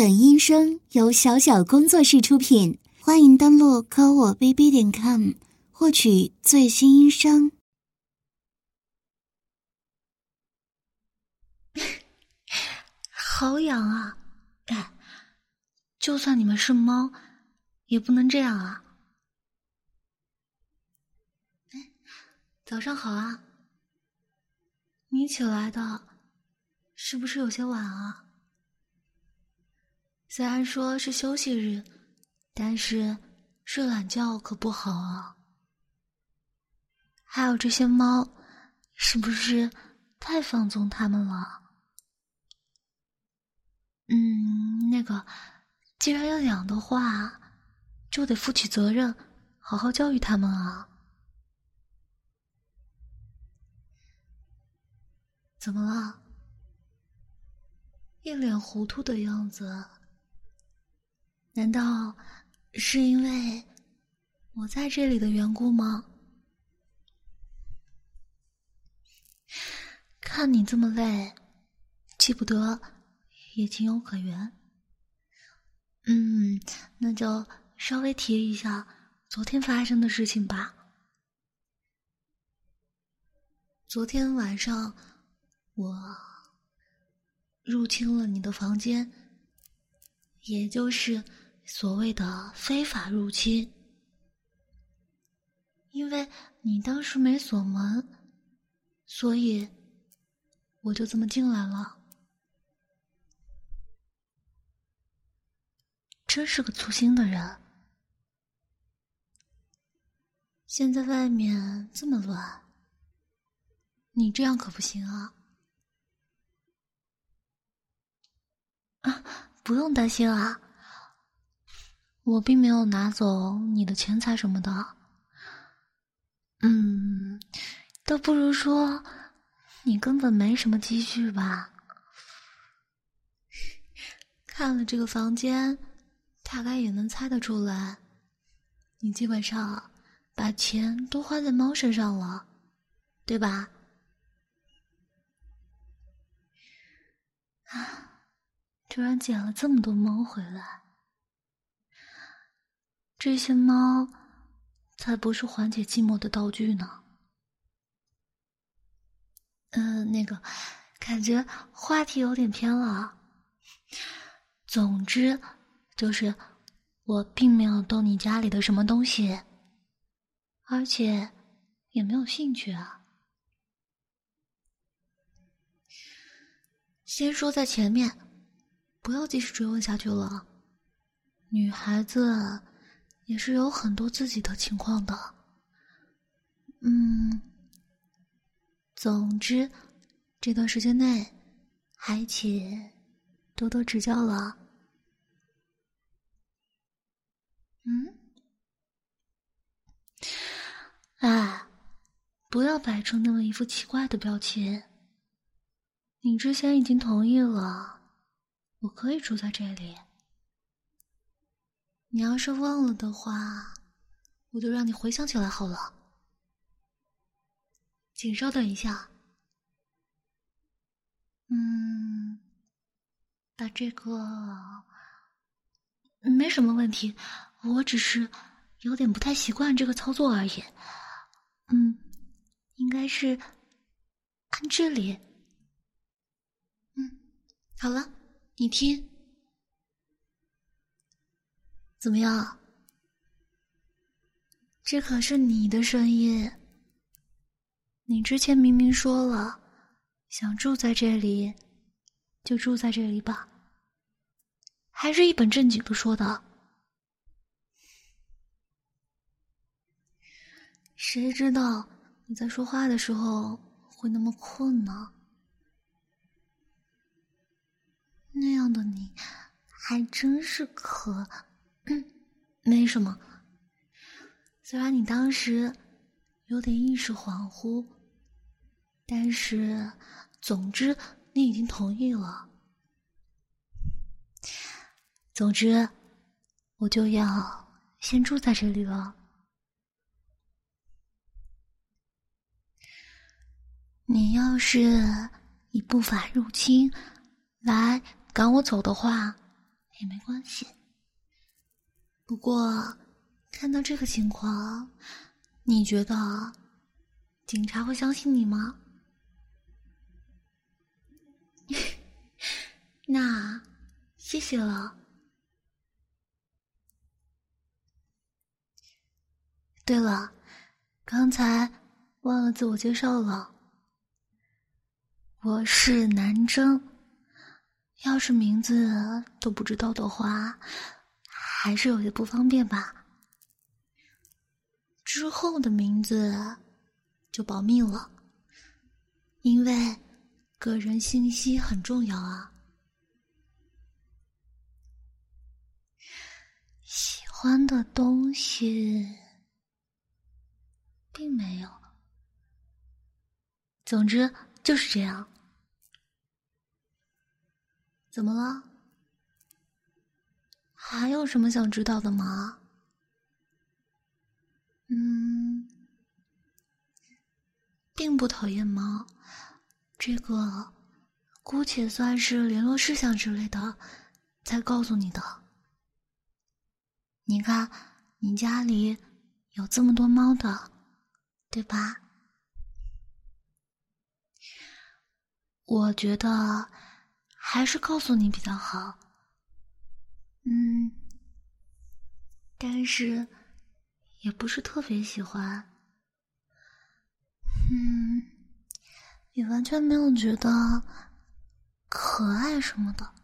本音声由小小工作室出品，欢迎登录科我 bb 点 com 获取最新音声。好痒啊！但，就算你们是猫，也不能这样啊！早上好啊！你起来的，是不是有些晚啊？虽然说是休息日，但是睡懒觉可不好啊。还有这些猫，是不是太放纵它们了？嗯，那个，既然要养的话，就得负起责任，好好教育它们啊。怎么了？一脸糊涂的样子。难道是因为我在这里的缘故吗？看你这么累，记不得也情有可原。嗯，那就稍微提一下昨天发生的事情吧。昨天晚上，我入侵了你的房间，也就是。所谓的非法入侵，因为你当时没锁门，所以我就这么进来了。真是个粗心的人！现在外面这么乱，你这样可不行啊！啊，不用担心啊。我并没有拿走你的钱财什么的，嗯，倒不如说你根本没什么积蓄吧。看了这个房间，大概也能猜得出来，你基本上把钱都花在猫身上了，对吧？啊，突然捡了这么多猫回来。这些猫，才不是缓解寂寞的道具呢。嗯，那个，感觉话题有点偏了。总之，就是我并没有动你家里的什么东西，而且也没有兴趣啊。先说在前面，不要继续追问下去了。女孩子。也是有很多自己的情况的，嗯，总之这段时间内还请多多指教了。嗯，哎，不要摆出那么一副奇怪的表情。你之前已经同意了，我可以住在这里。你要是忘了的话，我就让你回想起来好了。请稍等一下。嗯，把这个没什么问题，我只是有点不太习惯这个操作而已。嗯，应该是按这里。嗯，好了，你听。怎么样？这可是你的声音。你之前明明说了，想住在这里，就住在这里吧。还是一本正经的说的。谁知道你在说话的时候会那么困呢？那样的你，还真是可。没什么，虽然你当时有点意识恍惚，但是总之你已经同意了。总之，我就要先住在这里了。你要是以不法入侵来赶我走的话，也没关系。不过，看到这个情况，你觉得警察会相信你吗？那谢谢了。对了，刚才忘了自我介绍了，我是南征。要是名字都不知道的话，还是有些不方便吧。之后的名字就保密了，因为个人信息很重要啊。喜欢的东西。并没有。总之就是这样。怎么了？还有什么想知道的吗？嗯，并不讨厌猫。这个姑且算是联络事项之类的，才告诉你的。你看，你家里有这么多猫的。对吧？我觉得还是告诉你比较好。嗯，但是也不是特别喜欢。嗯，也完全没有觉得可爱什么的。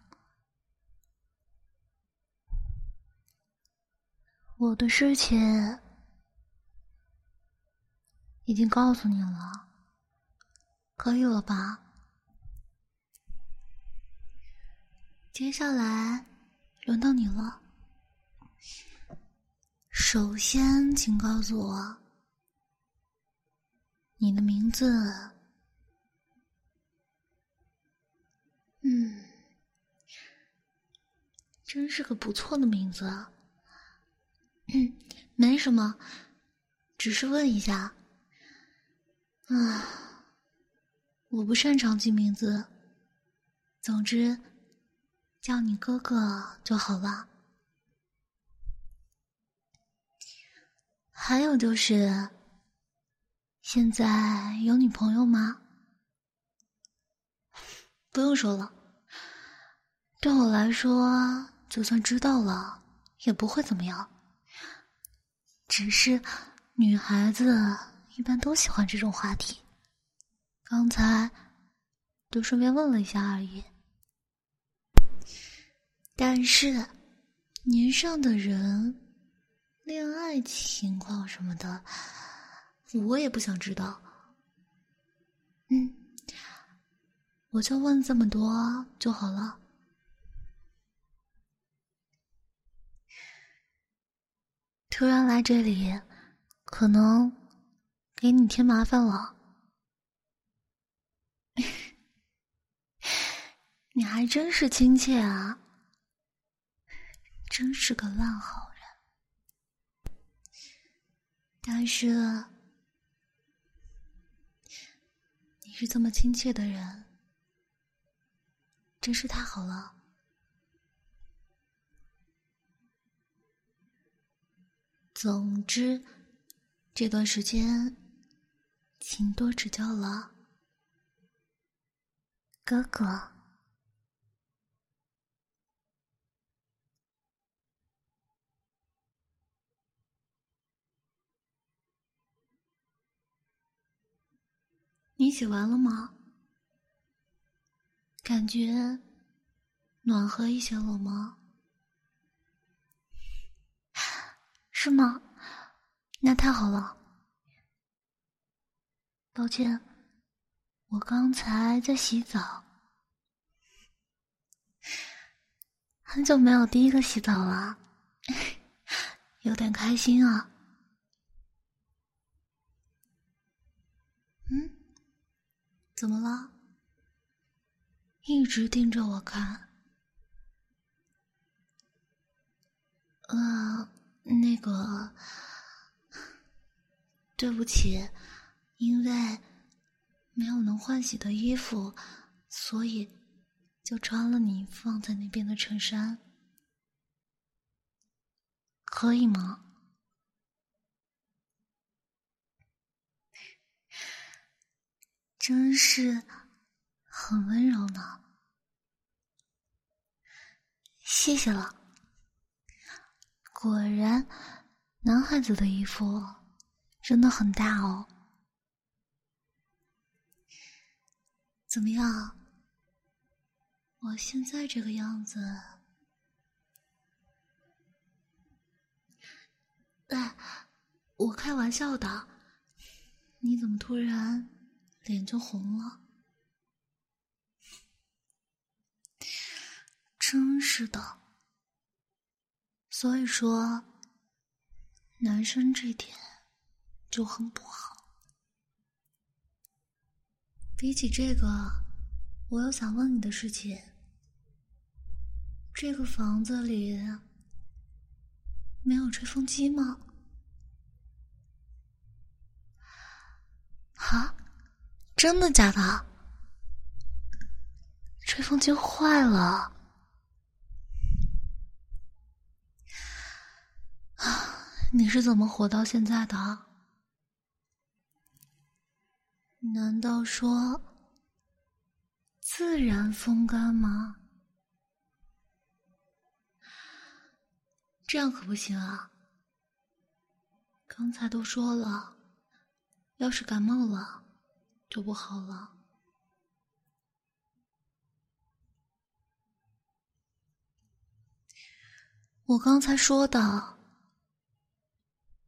我的事情。已经告诉你了，可以了吧？接下来轮到你了。首先，请告诉我你的名字。嗯，真是个不错的名字。嗯，没什么，只是问一下。啊，我不擅长记名字。总之，叫你哥哥就好了。还有就是，现在有女朋友吗？不用说了，对我来说，就算知道了也不会怎么样。只是女孩子。一般都喜欢这种话题，刚才就顺便问了一下而已。但是年上的人，恋爱情况什么的，我也不想知道。嗯，我就问这么多就好了。突然来这里，可能。给你添麻烦了，你还真是亲切啊，真是个烂好人。但是你是这么亲切的人，真是太好了。总之，这段时间。请多指教了，哥哥。你洗完了吗？感觉暖和一些了吗？是吗？那太好了。抱歉，我刚才在洗澡，很久没有第一个洗澡了，有点开心啊。嗯，怎么了？一直盯着我看。呃，那个，对不起。因为没有能换洗的衣服，所以就穿了你放在那边的衬衫。可以吗？真是很温柔呢，谢谢了。果然，男孩子的衣服真的很大哦。怎么样？我现在这个样子？哎，我开玩笑的。你怎么突然脸就红了？真是的。所以说，男生这点就很不好。比起这个，我有想问你的事情。这个房子里没有吹风机吗？啊，真的假的？吹风机坏了啊！你是怎么活到现在的？难道说自然风干吗？这样可不行啊！刚才都说了，要是感冒了就不好了。我刚才说的，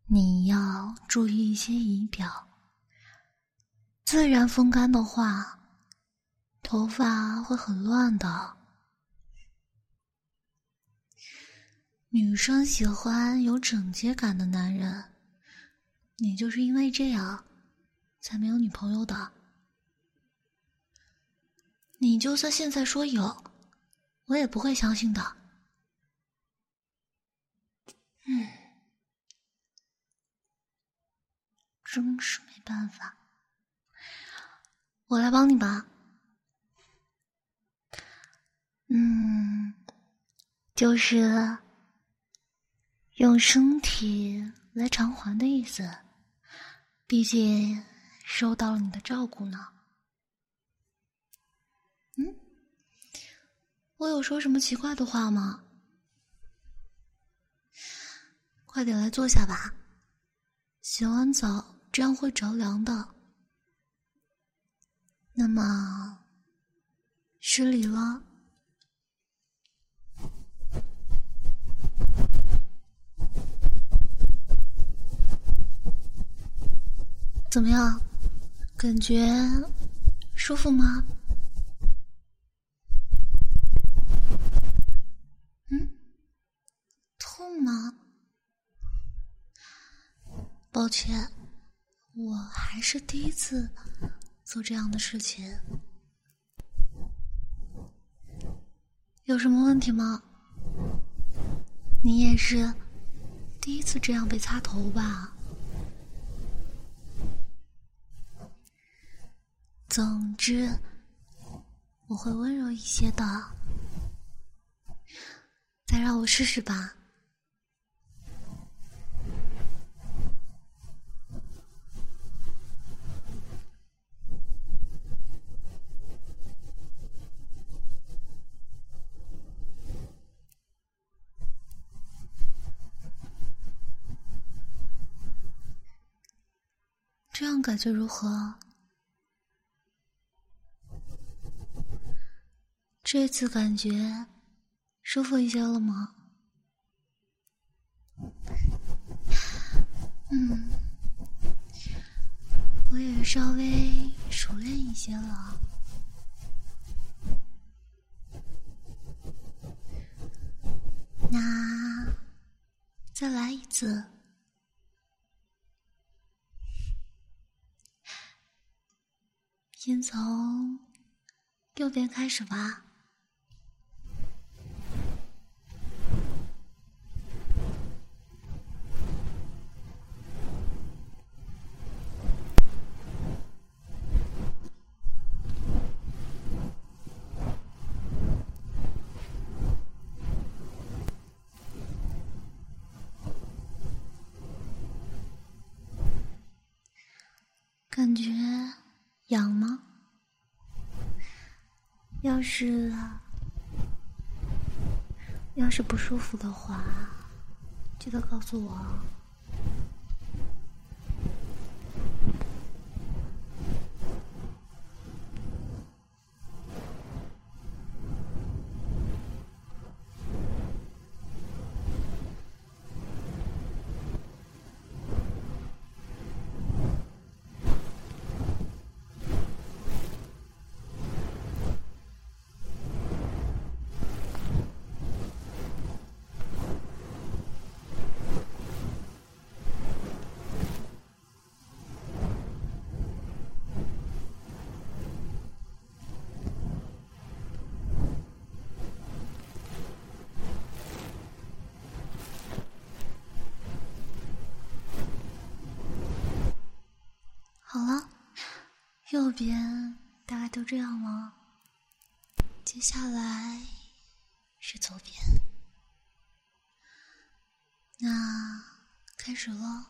你要注意一些仪表。自然风干的话，头发会很乱的。女生喜欢有整洁感的男人，你就是因为这样才没有女朋友的。你就算现在说有，我也不会相信的。嗯，真是没办法，我来帮你吧。嗯，就是。用身体来偿还的意思，毕竟受到了你的照顾呢。我有说什么奇怪的话吗？快点来坐下吧，洗完澡这样会着凉的。那么，失礼了。怎么样？感觉舒服吗？嗯？痛吗？抱歉，我还是第一次做这样的事情。有什么问题吗？你也是第一次这样被擦头吧？总之，我会温柔一些的。再让我试试吧。这样感觉如何？这次感觉舒服一些了吗？嗯，我也稍微熟练一些了。那再来一次，先从右边开始吧。要是要是不舒服的话，记得告诉我。好了，右边大概都这样了。接下来是左边，那开始喽。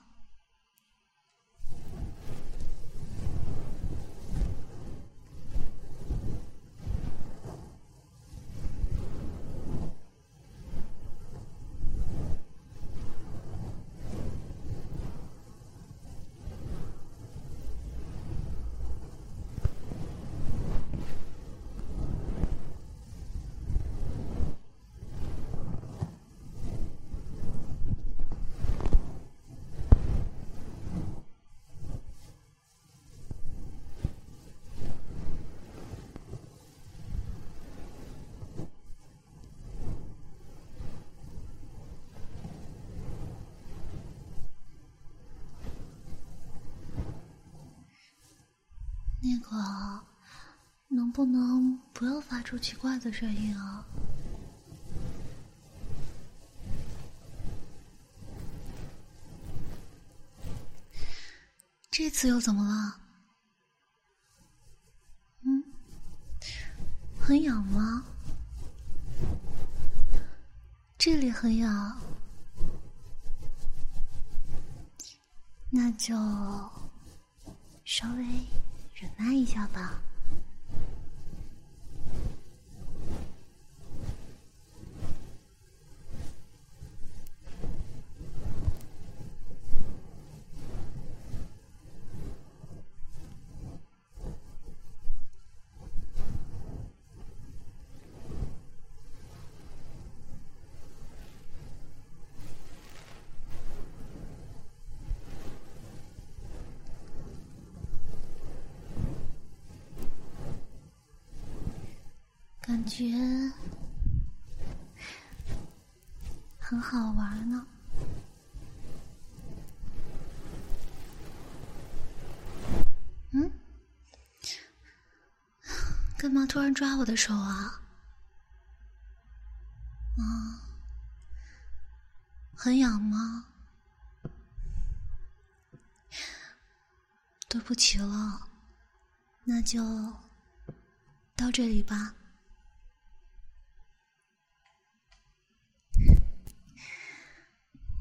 那个，能不能不要发出奇怪的声音啊？这次又怎么了？嗯，很痒吗？这里很痒，那就稍微。一下吧。觉很好玩呢。嗯？干嘛突然抓我的手啊？啊？很痒吗？对不起了，那就到这里吧。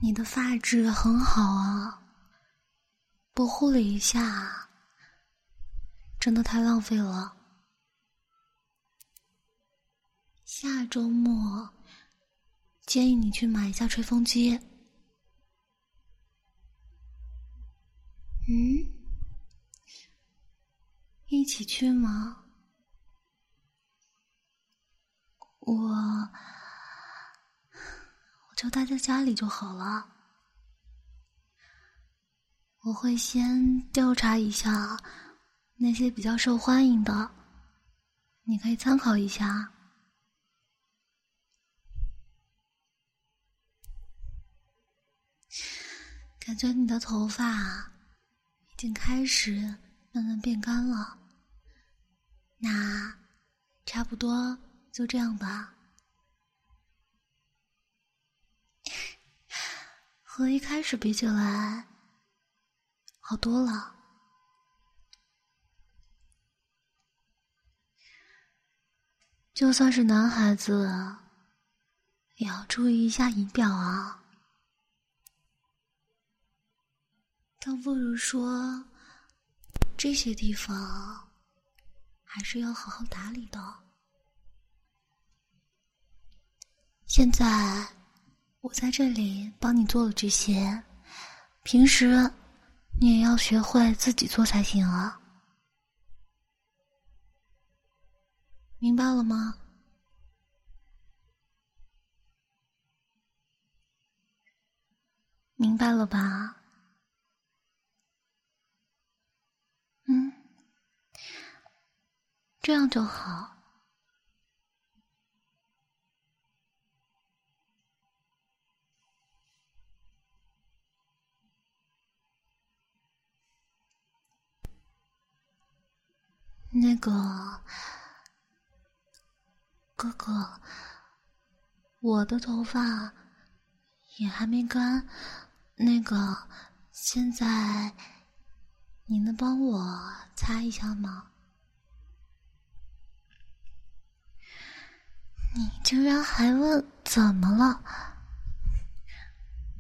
你的发质很好啊，不护理一下，真的太浪费了。下周末建议你去买一下吹风机。嗯，一起去吗？我。就待在家里就好了。我会先调查一下那些比较受欢迎的，你可以参考一下。感觉你的头发已经开始慢慢变干了，那差不多就这样吧。和一开始比起来，好多了。就算是男孩子，也要注意一下仪表啊。倒不如说，这些地方还是要好好打理的。现在我在这里帮你做了这些，平时你也要学会自己做才行啊，明白了吗？明白了吧？嗯，这样就好。那个哥哥，我的头发也还没干。那个，现在你能帮我擦一下吗？你居然还问怎么了？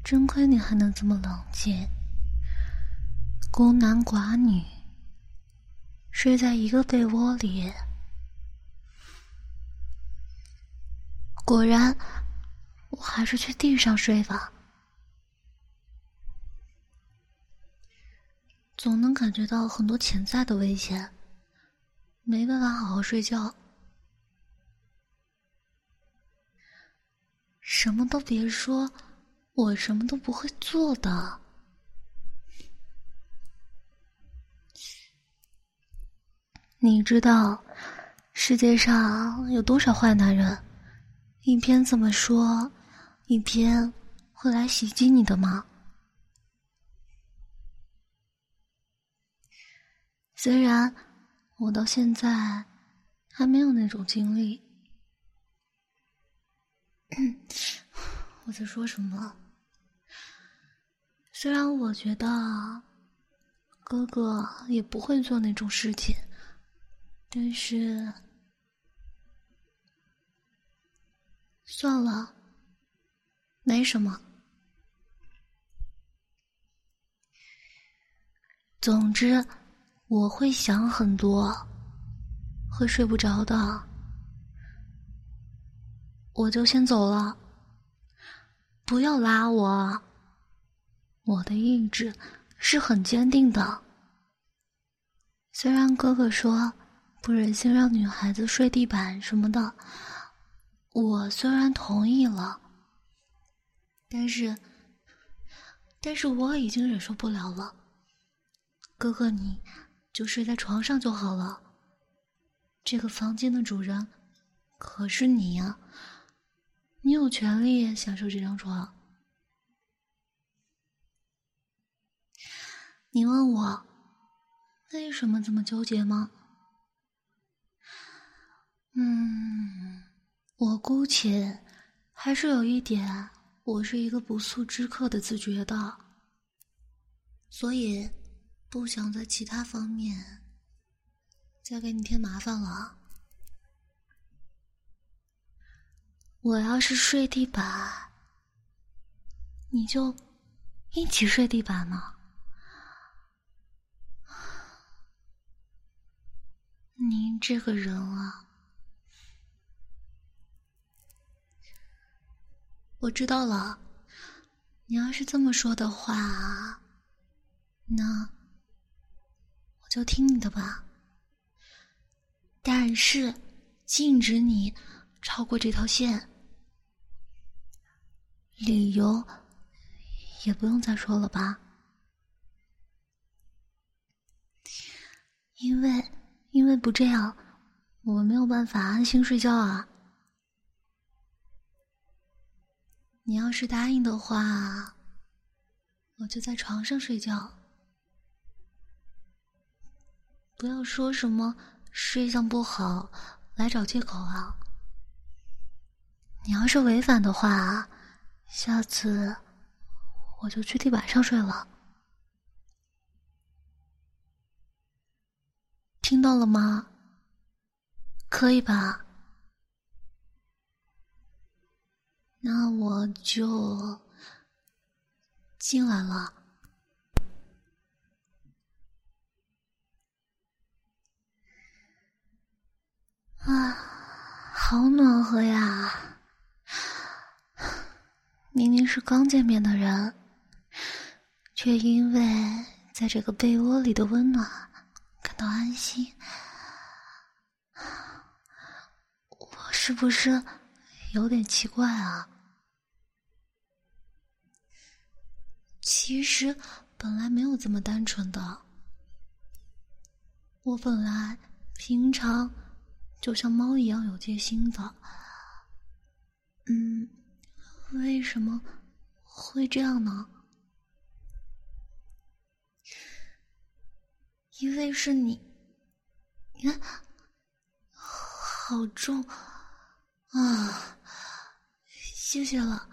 真亏你还能这么冷静。孤男寡女睡在一个被窝里，果然，我还是去地上睡吧。总能感觉到很多潜在的危险，没办法好好睡觉，什么都别说，我什么都不会做的。你知道世界上有多少坏男人，一边这么说，一边会来袭击你的吗？虽然我到现在还没有那种经历，我在说什么？虽然我觉得哥哥也不会做那种事情，但是算了，没什么。总之。我会想很多，会睡不着的，我就先走了。不要拉我，我的意志是很坚定的。虽然哥哥说不忍心让女孩子睡地板什么的，我虽然同意了，但是，但是我已经忍受不了了。哥哥，你。就睡在床上就好了。这个房间的主人可是你呀，你有权利享受这张床。你问我为什么这么纠结吗？嗯，我姑且还是有一点，我是一个不速之客的自觉的，所以。不想在其他方面再给你添麻烦了。我要是睡地板，你就一起睡地板吗？您这个人啊，我知道了。你要是这么说的话，那我……就听你的吧，但是禁止你超过这条线。理由也不用再说了吧？因为因为不这样，我没有办法安心睡觉啊。你要是答应的话，我就在床上睡觉。不要说什么睡相不好来找借口啊！你要是违反的话，下次我就去地板上睡了。听到了吗？可以吧？那我就进来了。啊，好暖和呀！明明是刚见面的人，却因为在这个被窝里的温暖感到安心。我是不是有点奇怪啊？其实本来没有这么单纯的，我本来平常就像猫一样有戒心的，嗯，为什么会这样呢？因为是你，你看，好重啊！谢谢了。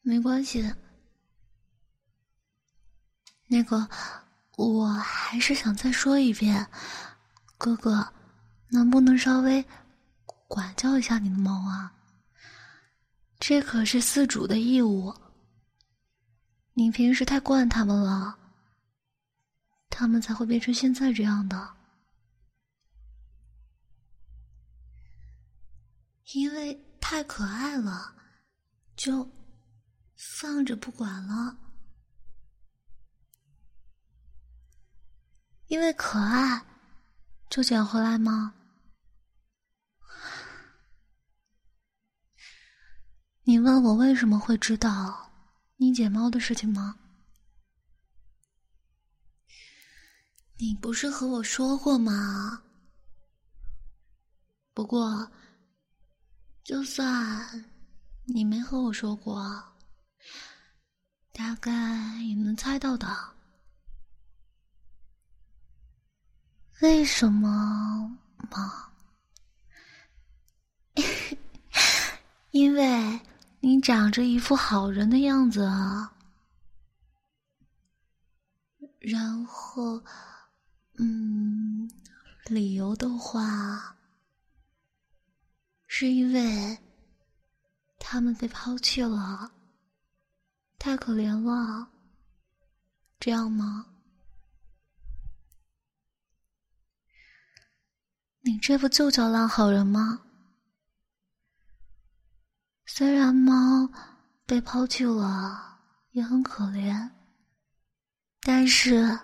没关系，那个，我还是想再说一遍，哥哥，能不能稍微管教一下你的猫啊？这可是饲主的义务。你平时太惯他们了，他们才会变成现在这样的。因为太可爱了，就。放着不管了，因为可爱就捡回来吗？你问我为什么会知道你捡猫的事情吗？你不是和我说过吗？不过，就算你没和我说过。大概也能猜到的，为什么吗？因为你长着一副好人的样子啊。然后，嗯，理由的话，是因为他们被抛弃了。太可怜了，这样吗？你这不就叫烂好人吗？虽然猫被抛弃了，也很可怜，但是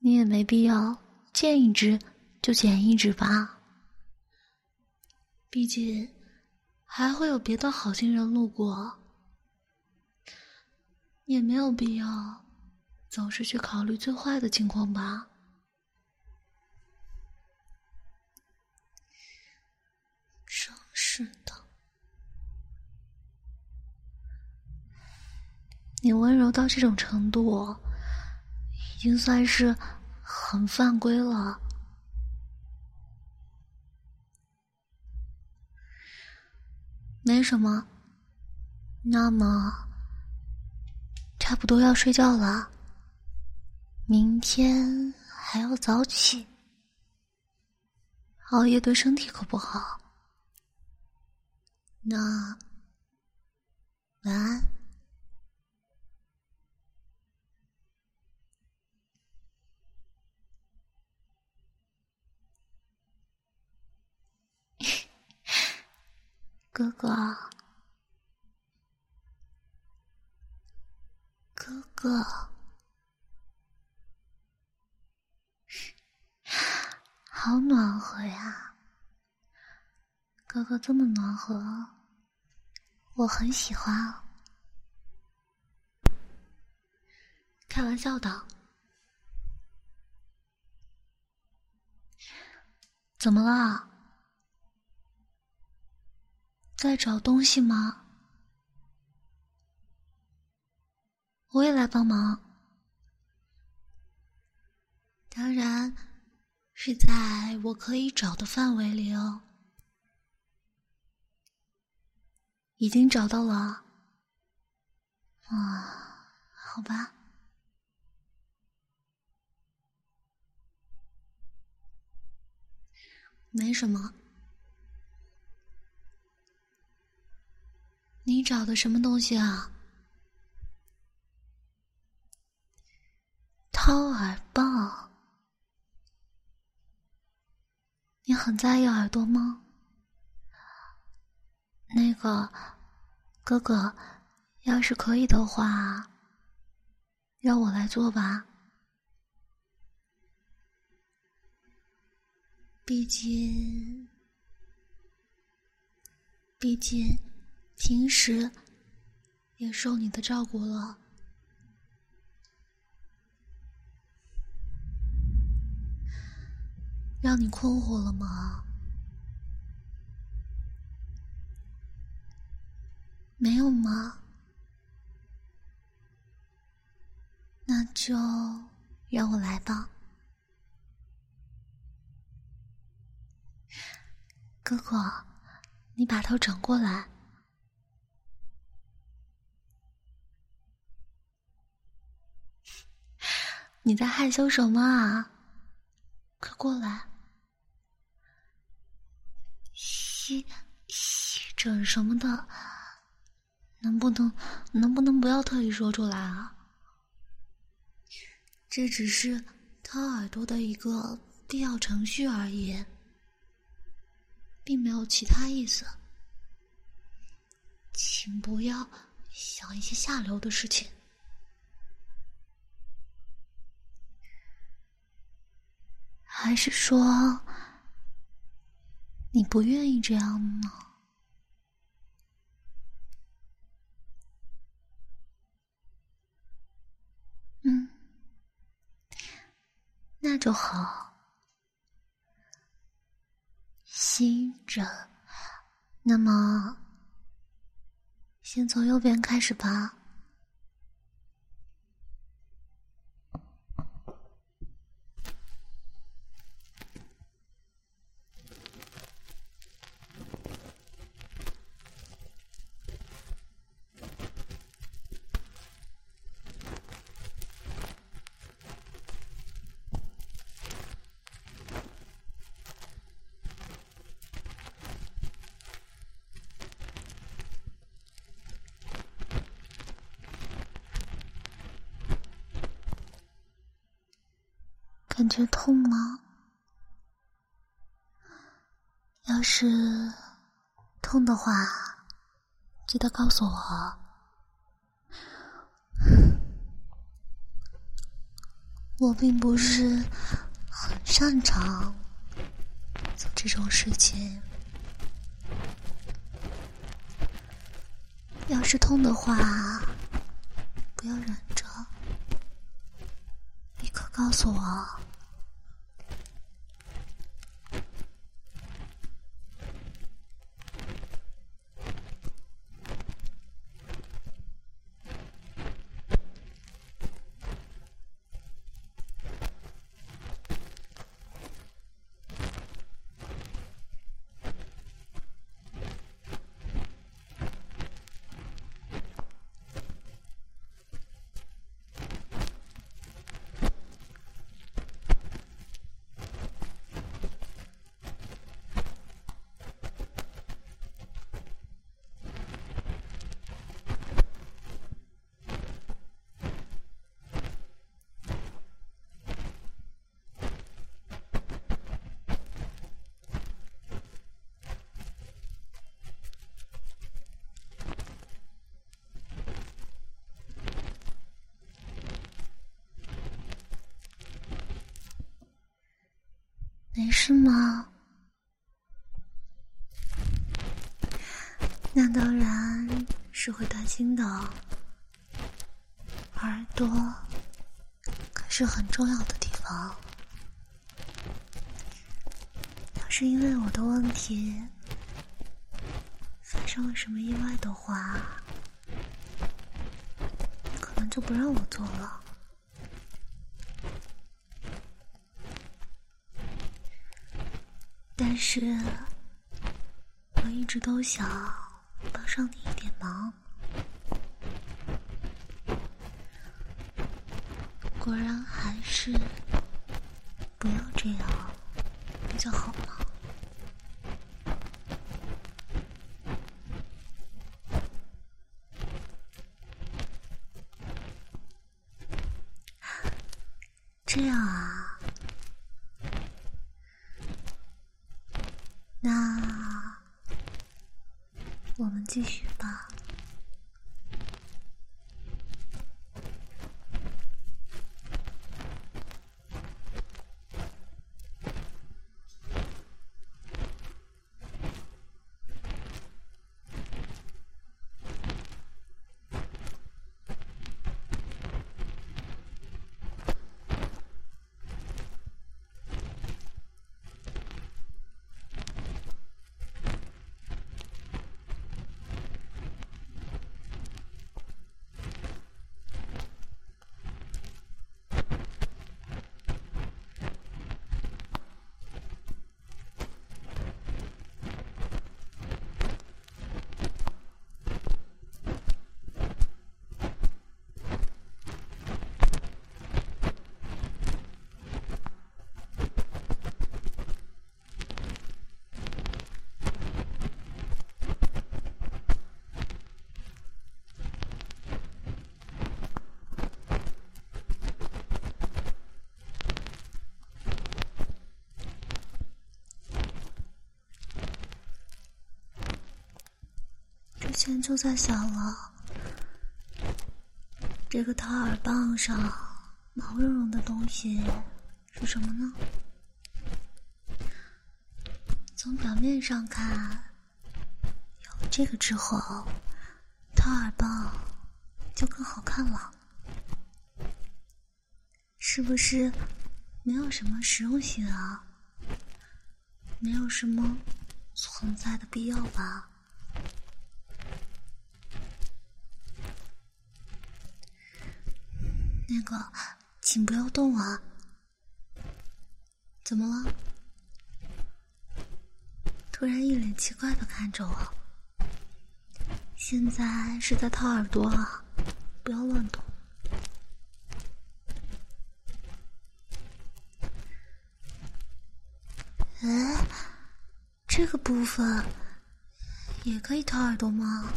你也没必要见一只就捡一只吧。毕竟还会有别的好心人路过。也没有必要总是去考虑最坏的情况吧。真是的，你温柔到这种程度，已经算是很犯规了。没什么，那么。差不多要睡觉了，明天还要早起，熬夜对身体可不好。那晚安，哥哥。哥哥，好暖和呀！哥哥这么暖和，我很喜欢。开玩笑的，怎么了？在找东西吗？我也来帮忙，当然是在我可以找的范围里哦。已经找到了，啊，好吧，没什么。你找的什么东西啊？掏耳棒，你很在意耳朵吗？那个哥哥，要是可以的话，让我来做吧。毕竟，毕竟平时也受你的照顾了，让你困惑了吗？没有吗？那就让我来吧，哥哥，你把头转过来。你在害羞什么啊？快过来，吸吸枕什么的。能不能，能不能不要特意说出来啊？这只是掏耳朵的一个必要程序而已，并没有其他意思。请不要想一些下流的事情。还是说，你不愿意这样呢？那就好，吸着。那么，先从右边开始吧。感觉痛吗？要是痛的话，记得告诉我。我并不是很擅长做这种事情。要是痛的话，不要忍着，立刻告诉我。没事吗？那当然是会担心的。耳朵可是很重要的地方，要是因为我的问题发生了什么意外的话，可能就不让我做了。但是，我一直都想帮上你一点忙。果然还是不要这样比较好吗？之前就在想了，这个掏耳棒上毛茸茸的东西是什么呢？从表面上看，有这个之后，掏耳棒就更好看了，是不是？没有什么实用性啊，没有什么存在的必要吧？那个，请不要动啊！怎么了？突然一脸奇怪的看着我。现在是在掏耳朵啊，不要乱动。哎，这个部分也可以掏耳朵吗？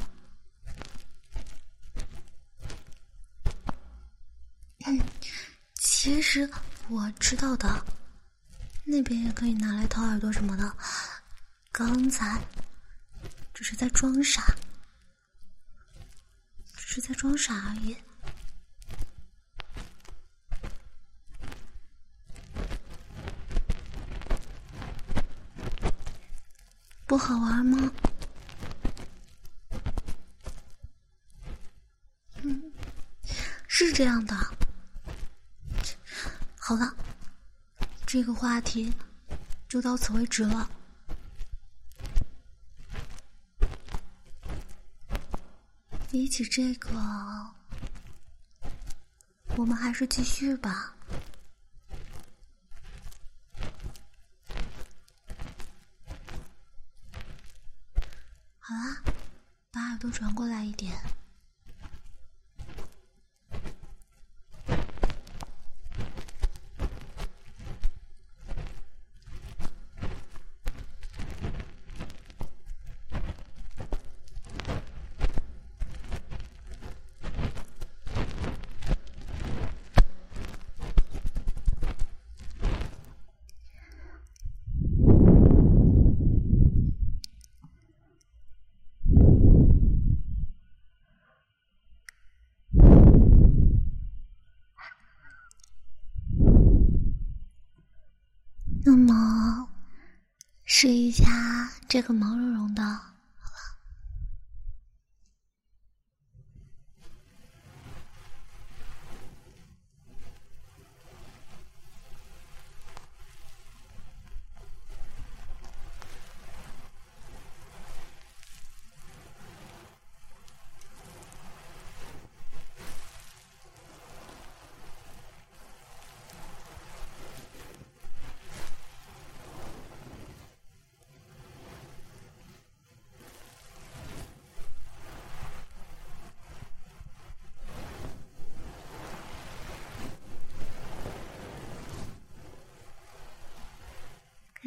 其实我知道的，那边也可以拿来掏耳朵什么的。刚才只是在装傻，只是在装傻而已。不好玩吗？嗯，是这样的。好了，这个话题就到此为止了。比起这个，我们还是继续吧。好啦，把耳朵转过来一点。那么，试一下这个毛绒茸的。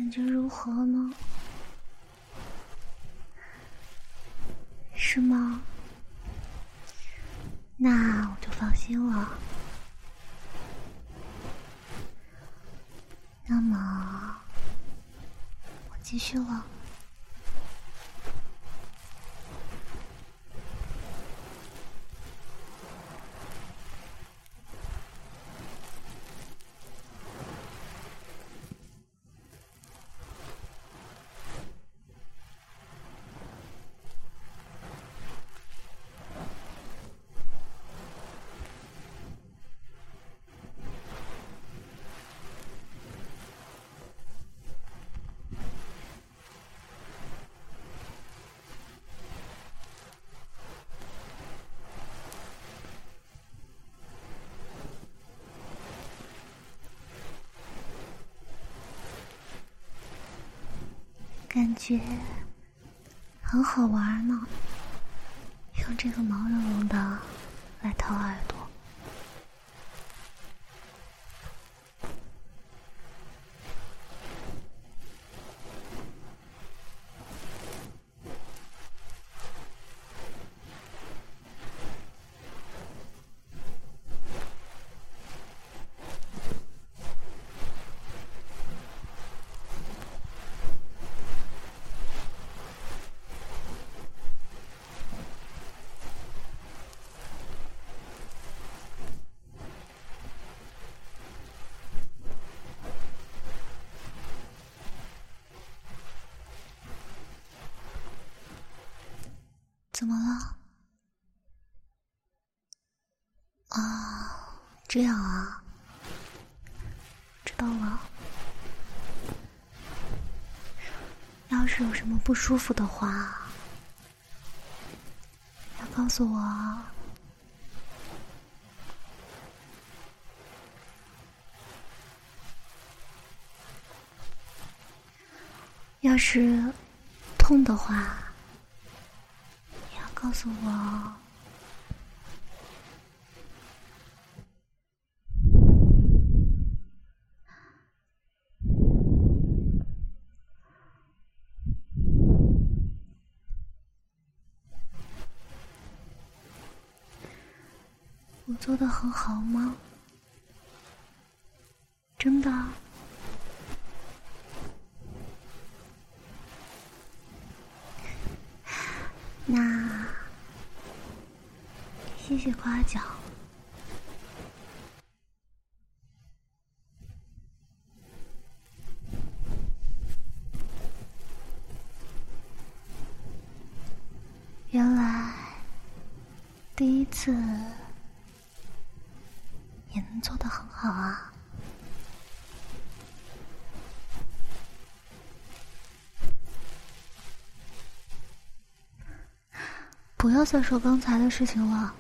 感觉如何呢？是吗？那我就放心了。那么，我继续了。感觉很好玩呢，用这个毛茸茸的来掏耳朵。怎么了？啊，这样啊，知道了。要是有什么不舒服的话，要告诉我。要是痛的话。也要告诉我，我做的很好吗？真的？那。谢谢夸奖。原来第一次也能做的很好啊！不要再说刚才的事情了。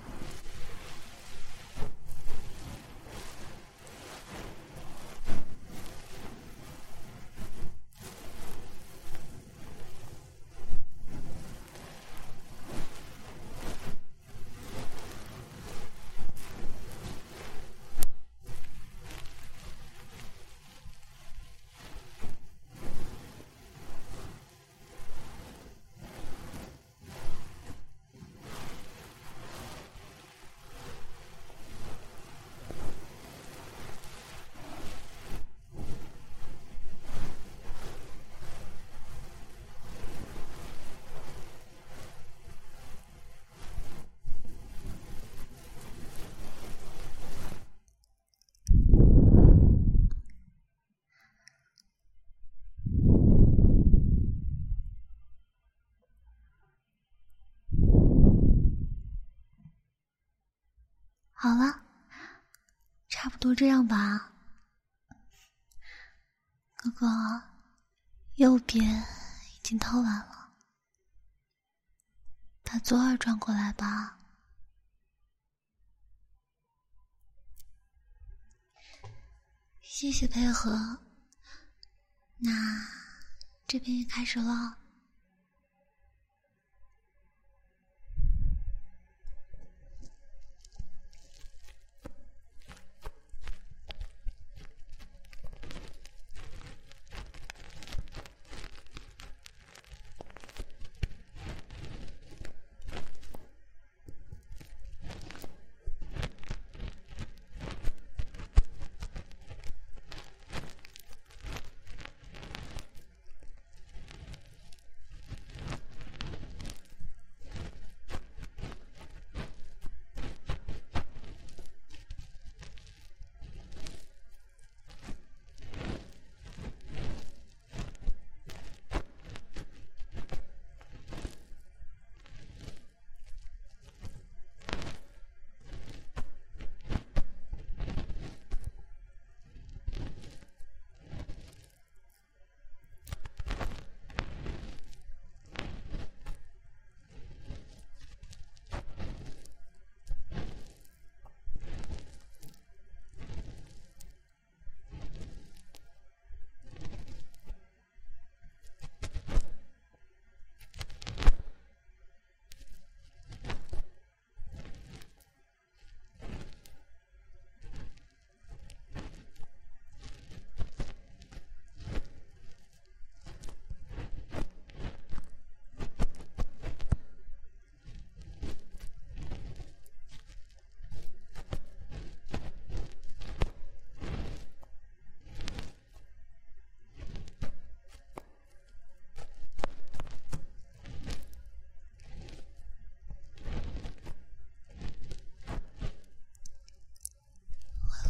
好了，差不多这样吧。哥哥，右边已经掏完了，把左耳转过来吧。谢谢配合，那这边也开始了。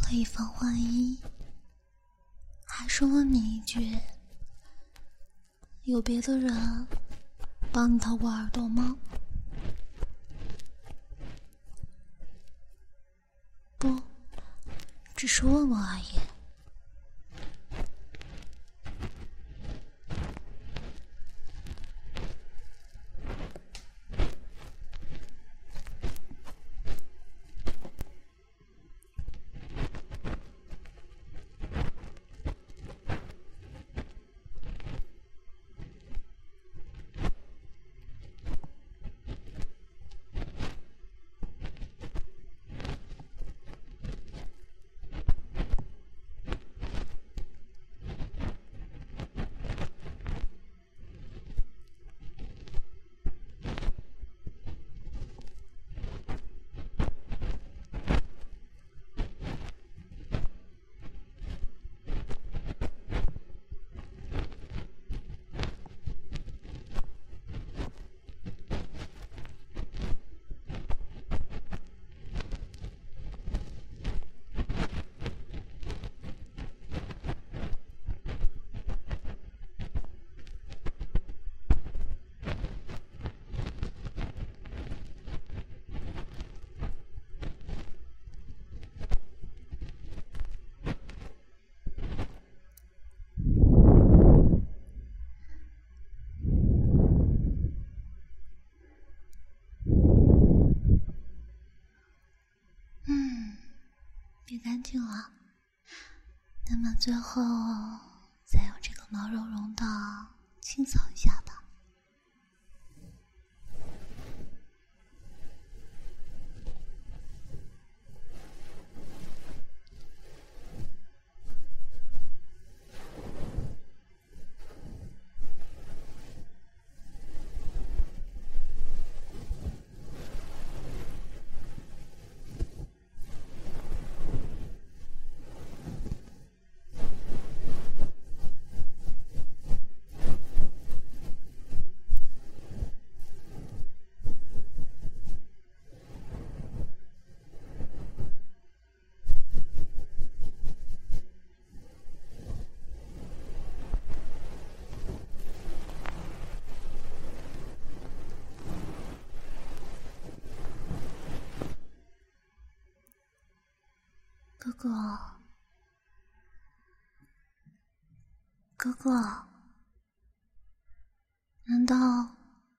可以防万一。还是问你一句：有别的人帮你掏过耳朵吗？不，只是问问而已。最后再用这个毛茸茸的青草哥哥，哥哥，难道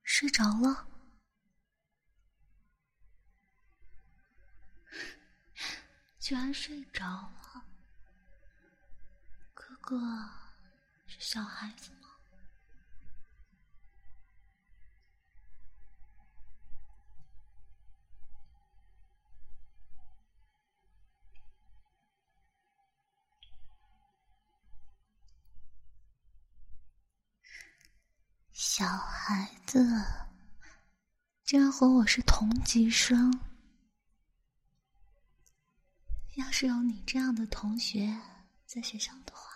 睡着了？居然睡着了，哥哥是小孩子。竟然和我是同级生。要是有你这样的同学在学校的话，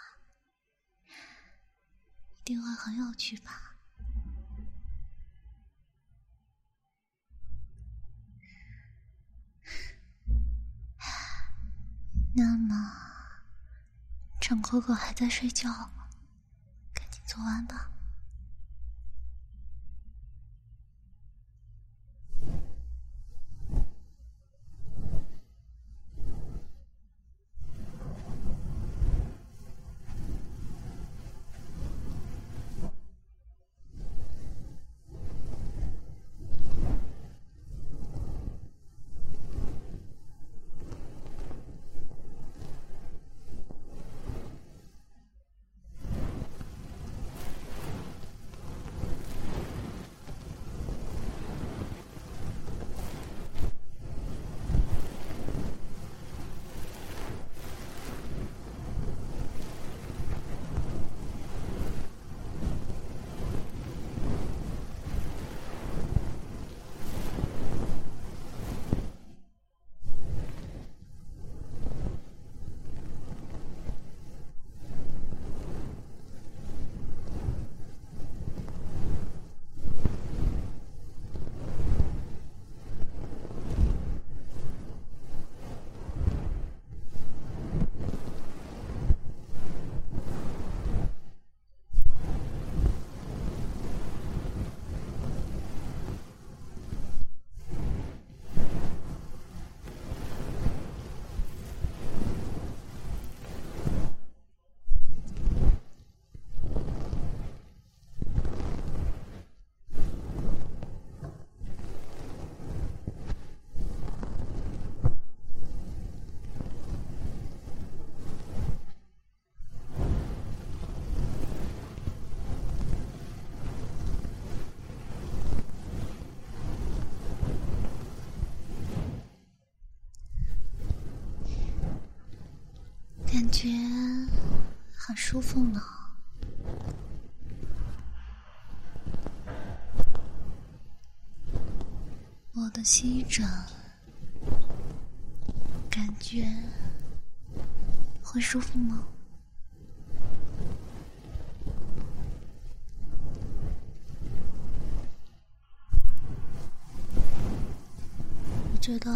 一定会很有趣吧？那么，趁哥哥还在睡觉，赶紧做完吧。舒服呢。我的吸枕感觉会舒服吗？我觉得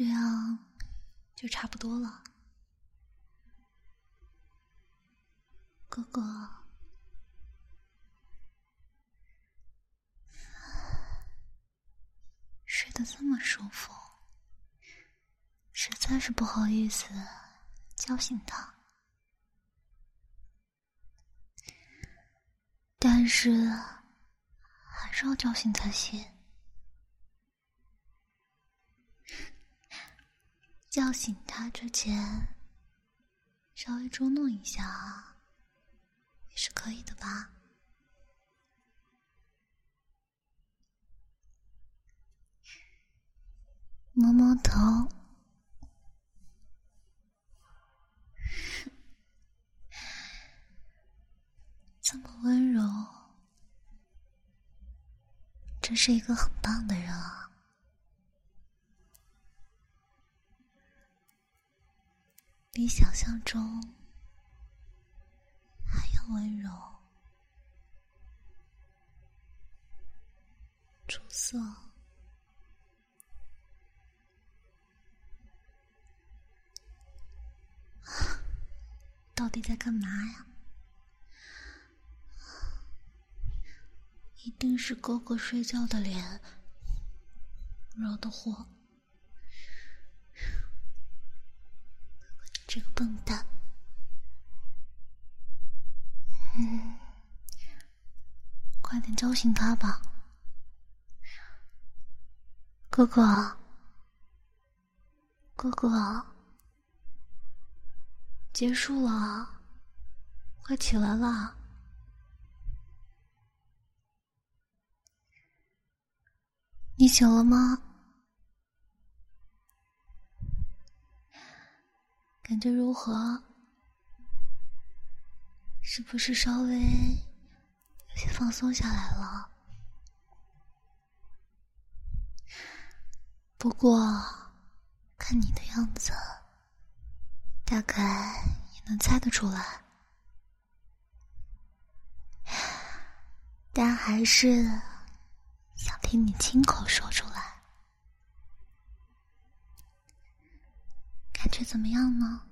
这样就差不多了，哥哥，睡得这么舒服，实在是不好意思叫醒他，但是还是要叫醒才行。叫醒他之前，稍微捉弄一下，也是可以的吧？摸摸头，这么温柔，真是一个很棒的人啊！比想象中还要温柔，出色。到底在干嘛呀？一定是哥哥睡觉的脸惹的祸。这个笨蛋，嗯，快点叫醒他吧，哥哥，哥哥，结束了，快起来了。你醒了吗？感觉如何？是不是稍微有些放松下来了？不过看你的样子，大概也能猜得出来，但还是想听你亲口说出感觉怎么样呢？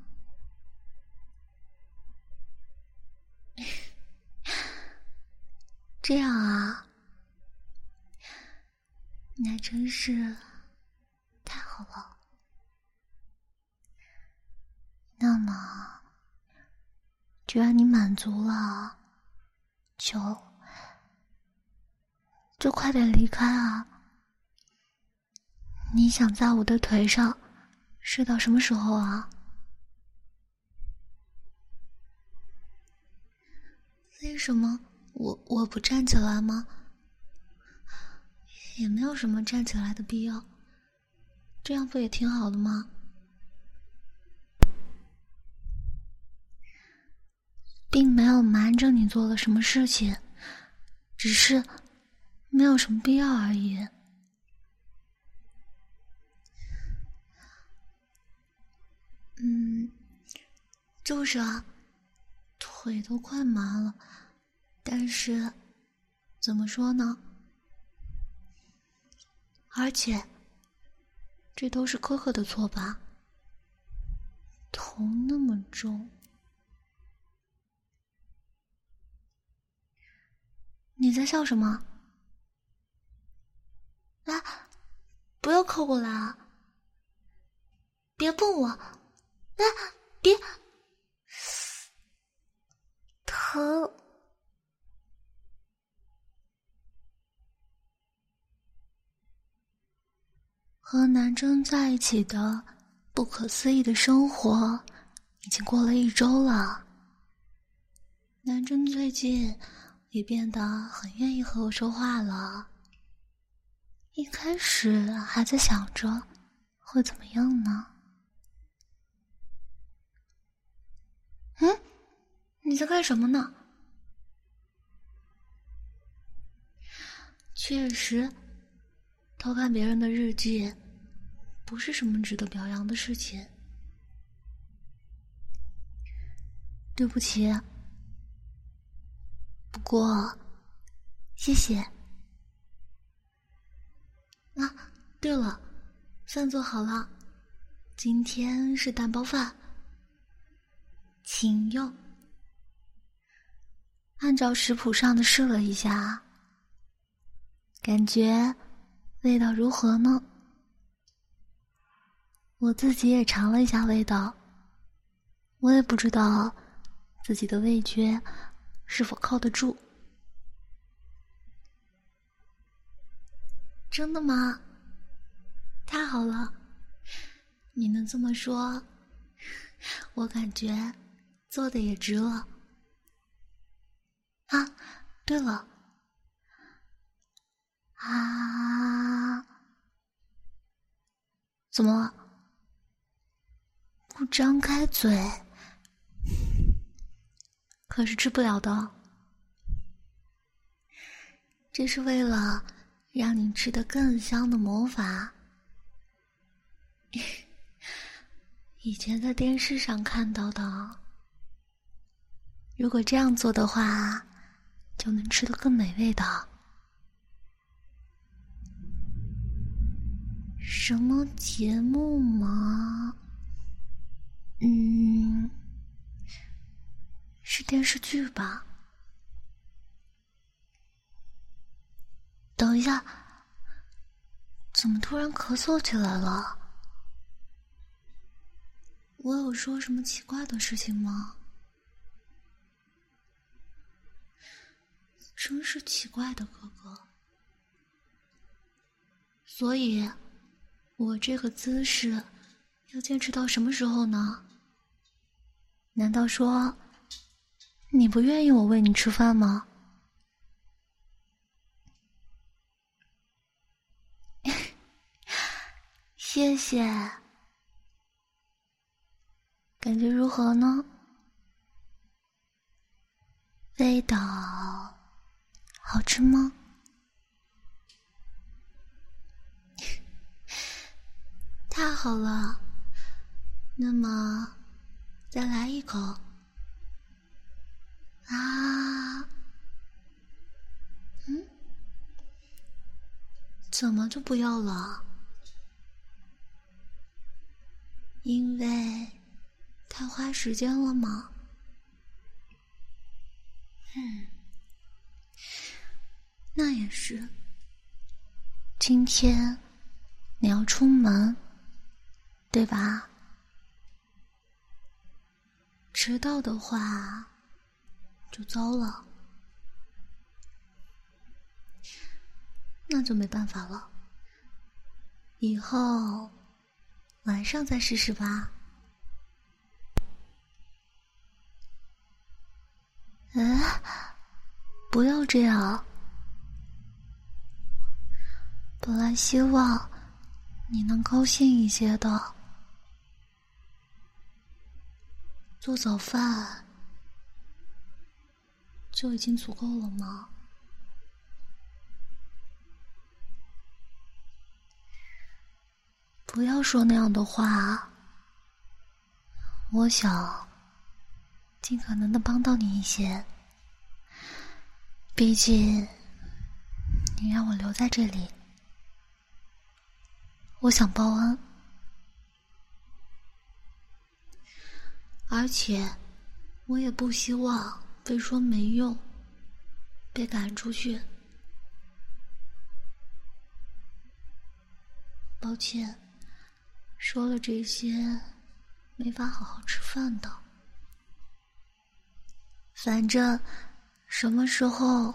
这样啊，那真是太好了。那么，只要你满足了，就就快点离开啊！你想在我的腿上睡到什么时候啊？为什么？我我不站起来吗？也没有什么站起来的必要，这样不也挺好的吗？并没有瞒着你做了什么事情，只是没有什么必要而已。嗯，就是啊，腿都快麻了。但是，怎么说呢？而且，这都是哥哥的错吧？头那么重，你在笑什么？来，不要靠过来啊！别碰我！来，别，疼。和南征在一起的不可思议的生活，已经过了一周了。南征最近也变得很愿意和我说话了。一开始还在想着会怎么样呢？嗯，你在干什么呢？确实。偷看别人的日记，不是什么值得表扬的事情。对不起，不过谢谢。啊，对了，饭做好了，今天是蛋包饭，请用。按照食谱上的试了一下，感觉。味道如何呢？我自己也尝了一下味道，我也不知道自己的味觉是否靠得住。真的吗？太好了！你能这么说，我感觉做的也值了。啊，对了。啊！怎么了？不张开嘴，可是吃不了的。这是为了让你吃的更香的魔法。以前在电视上看到的，如果这样做的话，就能吃的更美味的。什么节目吗？嗯，是电视剧吧？等一下，怎么突然咳嗽起来了？我有说什么奇怪的事情吗？真是奇怪的哥哥，所以。我这个姿势要坚持到什么时候呢？难道说你不愿意我喂你吃饭吗？谢谢，感觉如何呢？味道好吃吗？太好了，那么再来一口啊！嗯，怎么就不要了？因为太花时间了吗？嗯，那也是。今天你要出门。对吧？迟到的话就糟了，那就没办法了。以后晚上再试试吧。哎，不要这样！本来希望你能高兴一些的。做早饭就已经足够了吗？不要说那样的话。我想尽可能的帮到你一些。毕竟你让我留在这里，我想报恩。而且，我也不希望被说没用，被赶出去。抱歉，说了这些，没法好好吃饭的。反正什么时候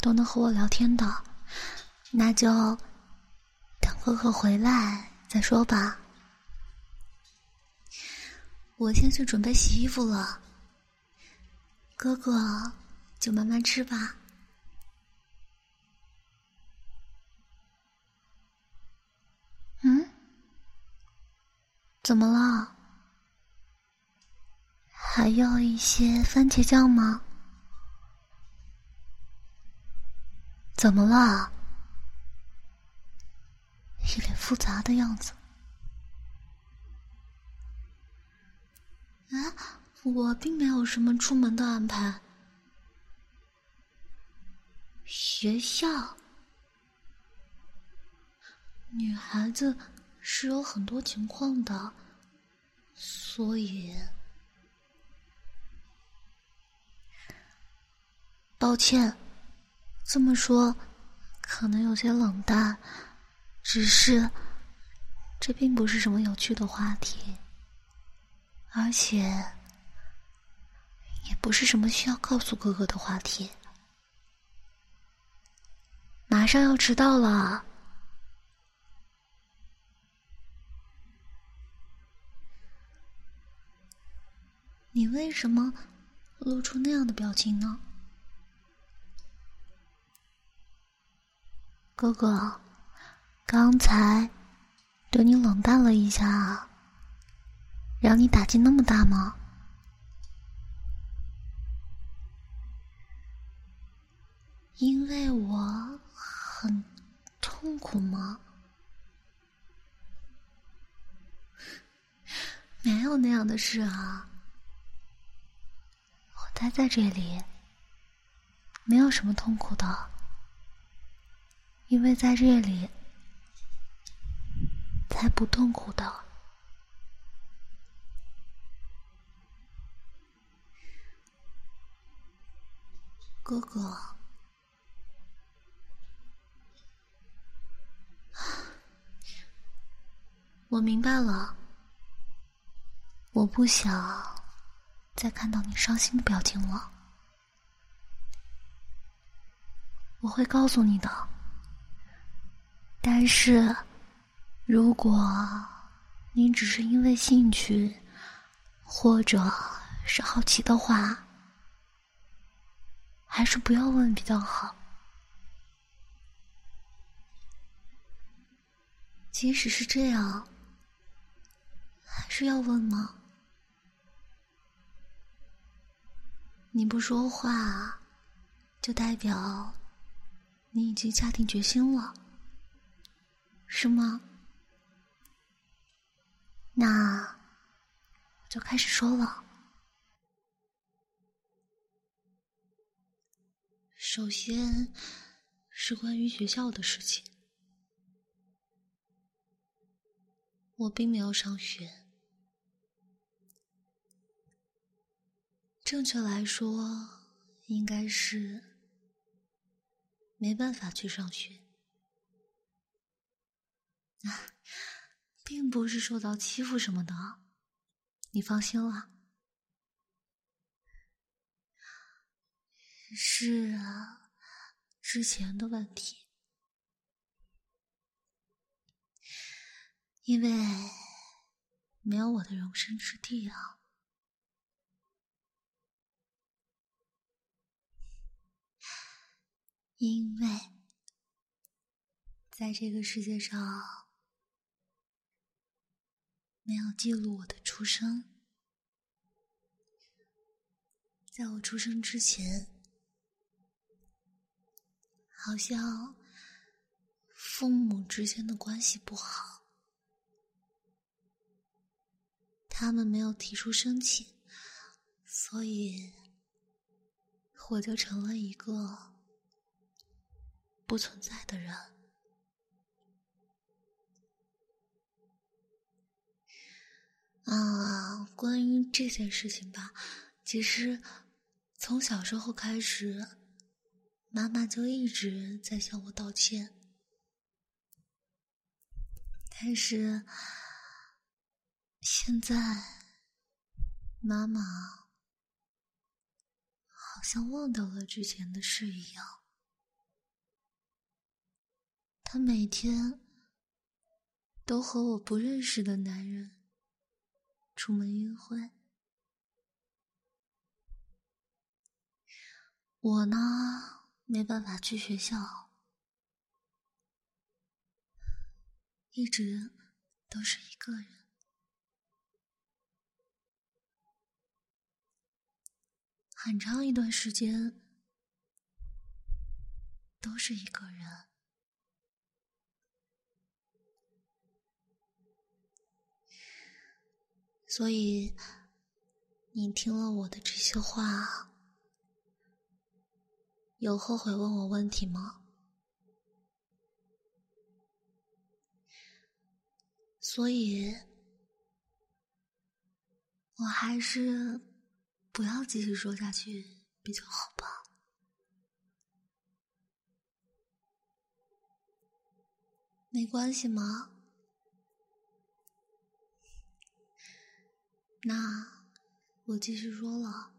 都能和我聊天的，那就等哥哥回来再说吧。我先去准备洗衣服了，哥哥就慢慢吃吧。嗯？怎么了？还要一些番茄酱吗？怎么了？一脸复杂的样子。啊，我并没有什么出门的安排。学校，女孩子是有很多情况的，所以抱歉，这么说可能有些冷淡，只是这并不是什么有趣的话题。而且，也不是什么需要告诉哥哥的话题。马上要迟到了，你为什么露出那样的表情呢？哥哥，刚才对你冷淡了一下。让你打击那么大吗？因为我很痛苦吗？没有那样的事啊！我待在这里，没有什么痛苦的，因为在这里才不痛苦的。哥哥，我明白了。我不想再看到你伤心的表情了。我会告诉你的。但是，如果你只是因为兴趣，或者是好奇的话，还是不要问比较好。即使是这样，还是要问吗？你不说话，就代表你已经下定决心了，是吗？那就开始说了。首先是关于学校的事情，我并没有上学。正确来说，应该是没办法去上学，啊 并不是受到欺负什么的，你放心了。是啊，之前的问题，因为没有我的容身之地啊，因为在这个世界上没有记录我的出生，在我出生之前。好像父母之间的关系不好，他们没有提出申请，所以我就成了一个不存在的人。啊，关于这件事情吧，其实从小时候开始。妈妈就一直在向我道歉，但是现在妈妈好像忘掉了之前的事一样。她每天都和我不认识的男人出门约会，我呢？没办法去学校，一直都是一个人，很长一段时间都是一个人，所以你听了我的这些话。有后悔问我问题吗？所以，我还是不要继续说下去比较好吧？没关系吗？那我继续说了。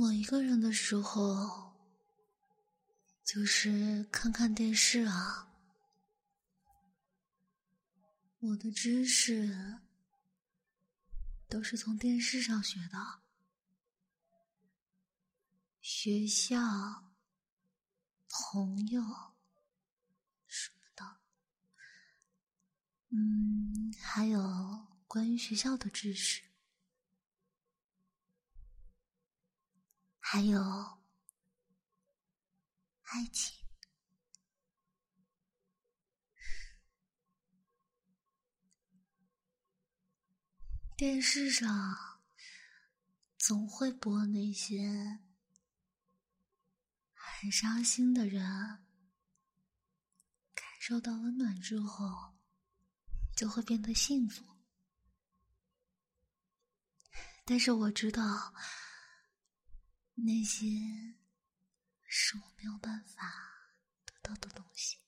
我一个人的时候，就是看看电视啊。我的知识都是从电视上学的，学校、朋友什么的，嗯，还有关于学校的知识。还有爱情，电视上总会播那些很伤心的人，感受到温暖之后就会变得幸福。但是我知道。那些是我没有办法得到的东西，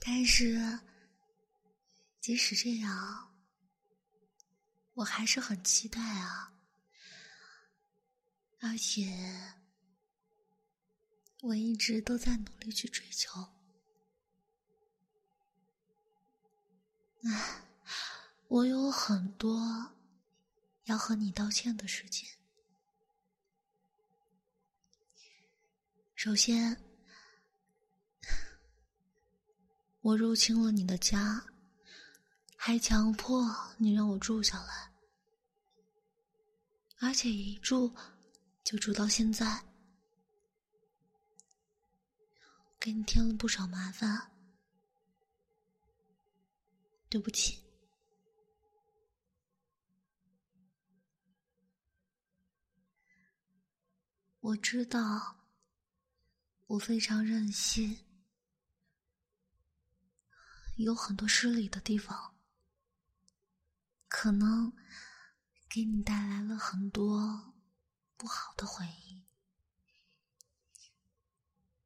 但是即使这样，我还是很期待啊！而且我一直都在努力去追求。唉，我有很多要和你道歉的事情。首先，我入侵了你的家，还强迫你让我住下来，而且一住就住到现在。给你添了不少麻烦，对不起。我知道我非常任性，有很多失礼的地方，可能给你带来了很多不好的回忆。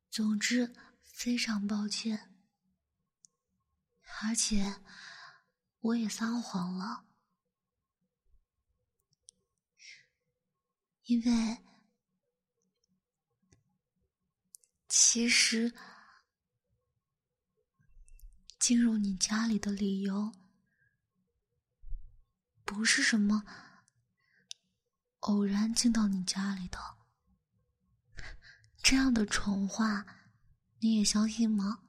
总之，非常抱歉，而且我也撒谎了，因为其实进入你家里的理由不是什么偶然进到你家里的。这样的蠢话，你也相信吗？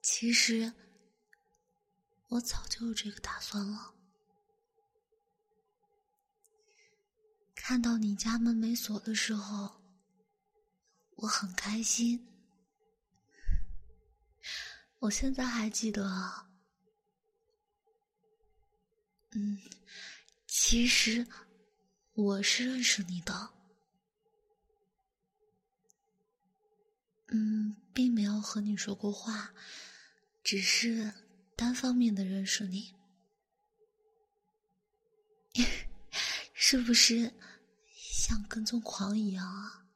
其实，我早就有这个打算了。看到你家门没锁的时候，我很开心。我现在还记得，嗯，其实。我是认识你的，嗯，并没有和你说过话，只是单方面的认识你，是不是像跟踪狂一样啊？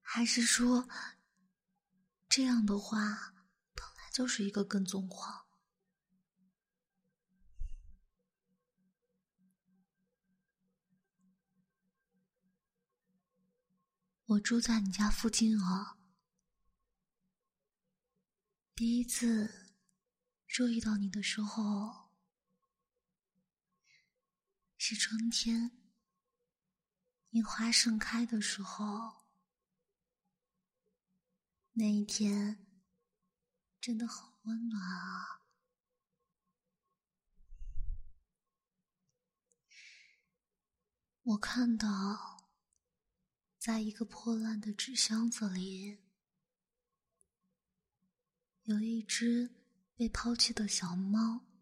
还是说这样的话本来就是一个跟踪狂？我住在你家附近哦。第一次注意到你的时候是春天，樱花盛开的时候。那一天真的很温暖啊！我看到。在一个破烂的纸箱子里，有一只被抛弃的小猫。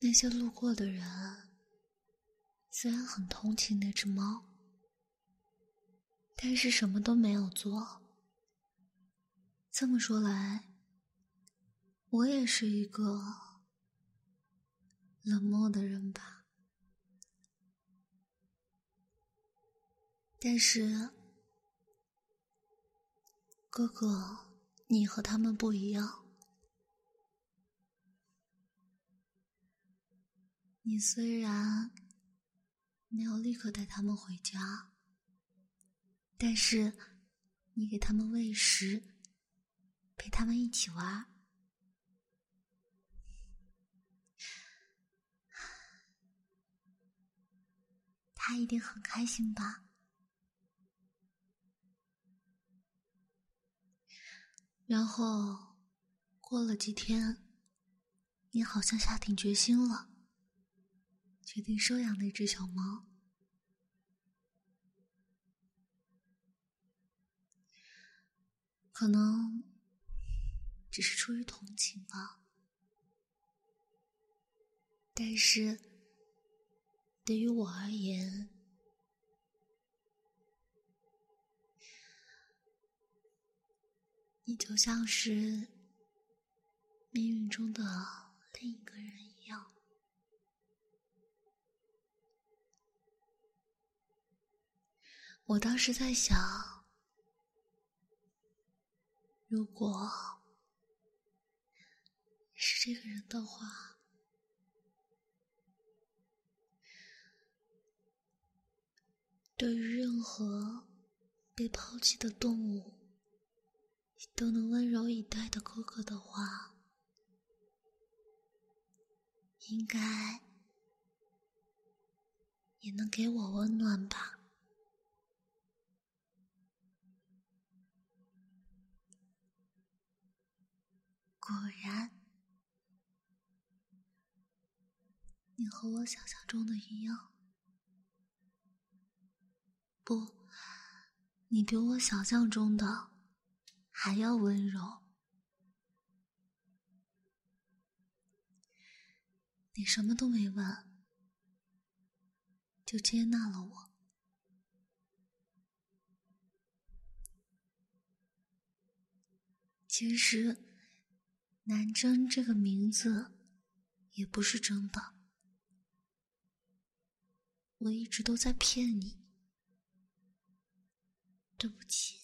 那些路过的人虽然很同情那只猫，但是什么都没有做。这么说来，我也是一个冷漠的人吧。但是，哥哥，你和他们不一样。你虽然没有立刻带他们回家，但是你给他们喂食，陪他们一起玩，他一定很开心吧。然后，过了几天，你好像下定决心了，决定收养那只小猫。可能只是出于同情吧，但是对于我而言。你就像是命运中的另一个人我当时在想如果是这个人的话对于任何被抛弃的动物都能温柔以待的哥哥的话应该也能给我温暖吧。果然，你和我想象中的一样。不，你比我想象中的还要温柔。你什么都没问，就接纳了我。其实。南征这个名字也不是真的，我一直都在骗你，对不起。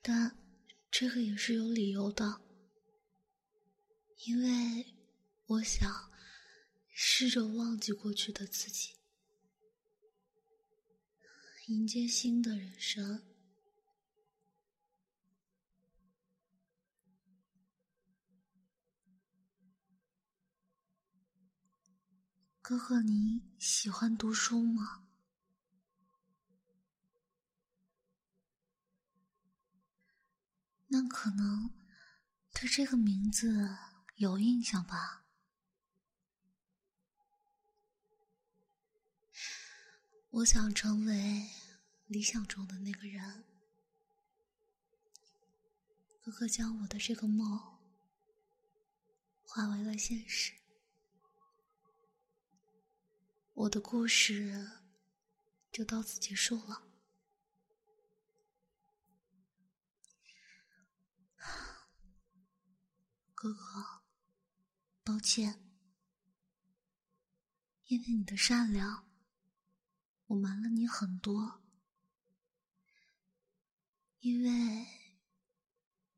但这个也是有理由的，因为我想试着忘记过去的自己，迎接新的人生。哥哥，你喜欢读书吗？那可能对这个名字有印象吧。我想成为理想中的那个人。哥哥将我的这个梦化为了现实。我的故事就到此结束了，哥哥，抱歉，因为你的善良，我瞒了你很多，因为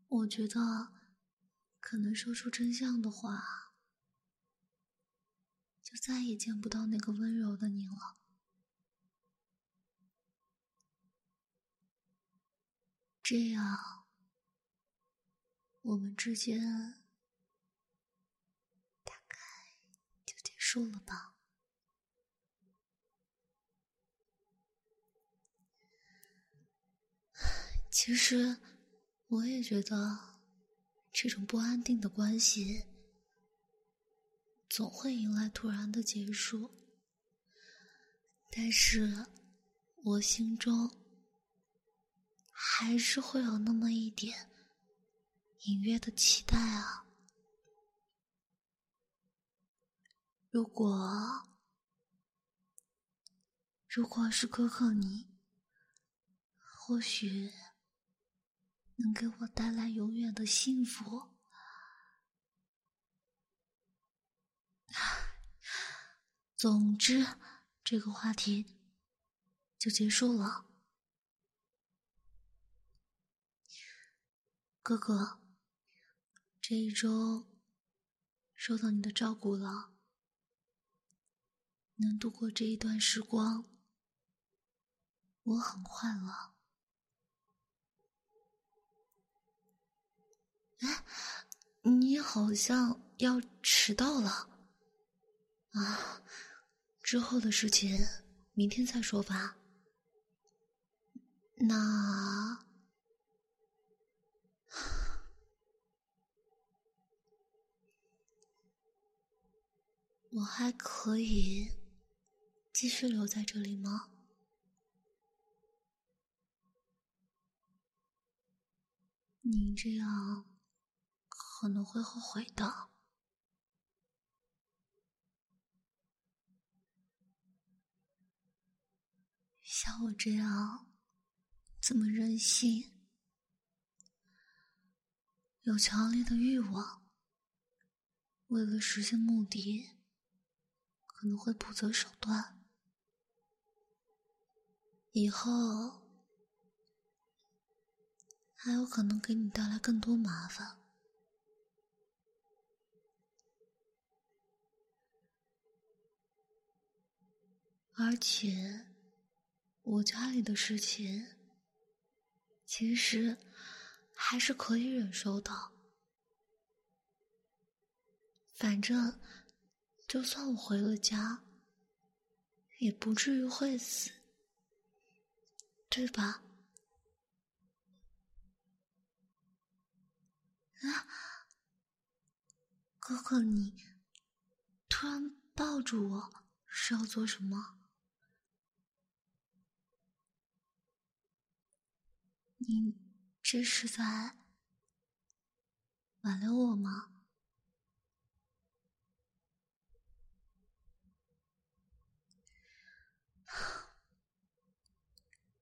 我觉得可能说出真相的话。就再也见不到那个温柔的你了。这样，我们之间大概就结束了吧。其实，我也觉得这种不安定的关系。总会迎来突然的结束，但是我心中还是会有那么一点隐约的期待啊！如果如果是哥哥你，或许能给我带来永远的幸福。总之，这个话题就结束了。哥哥，这一周受到你的照顾了，能度过这一段时光，我很快乐。哎，你好像要迟到了啊！之后的事情，明天再说吧。那我还可以继续留在这里吗？你这样可能会后悔的。像我这样这么任性，有强烈的欲望，为了实现目的，可能会不择手段，以后还有可能给你带来更多麻烦。而且我家里的事情，其实还是可以忍受的。反正，就算我回了家，也不至于会死，对吧？啊，哥哥，你突然抱住我是要做什么？你这是在挽留我吗？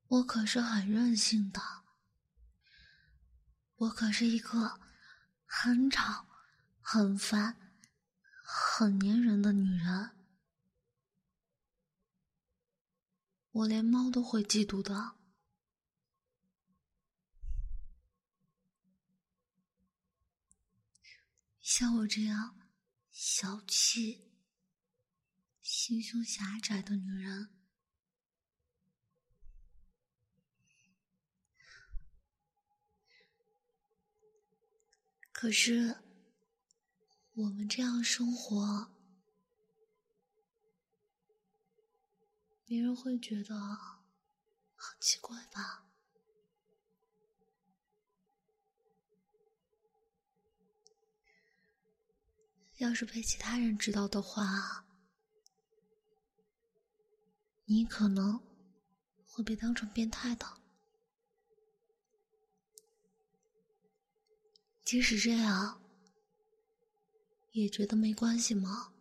我可是很任性的，我可是一个很吵、很烦、很粘人的女人，我连猫都会嫉妒的。像我这样小气、心胸狭窄的女人。可是，我们这样生活，别人会觉得很奇怪吧？要是被其他人知道的话，你可能会被当成变态的。即使这样，也觉得没关系吗？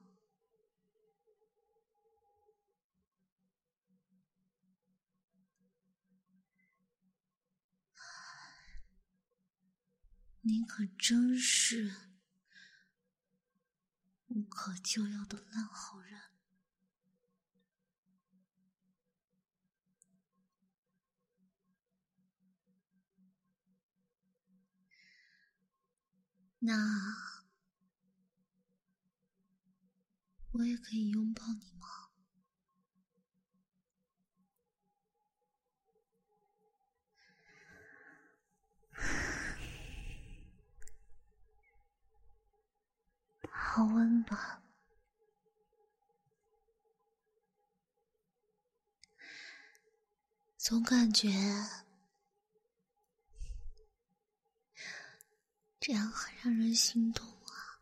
你可真是无可救药的烂好人。那我也可以拥抱你吗？好温暖，总感觉。这样很让人心动啊！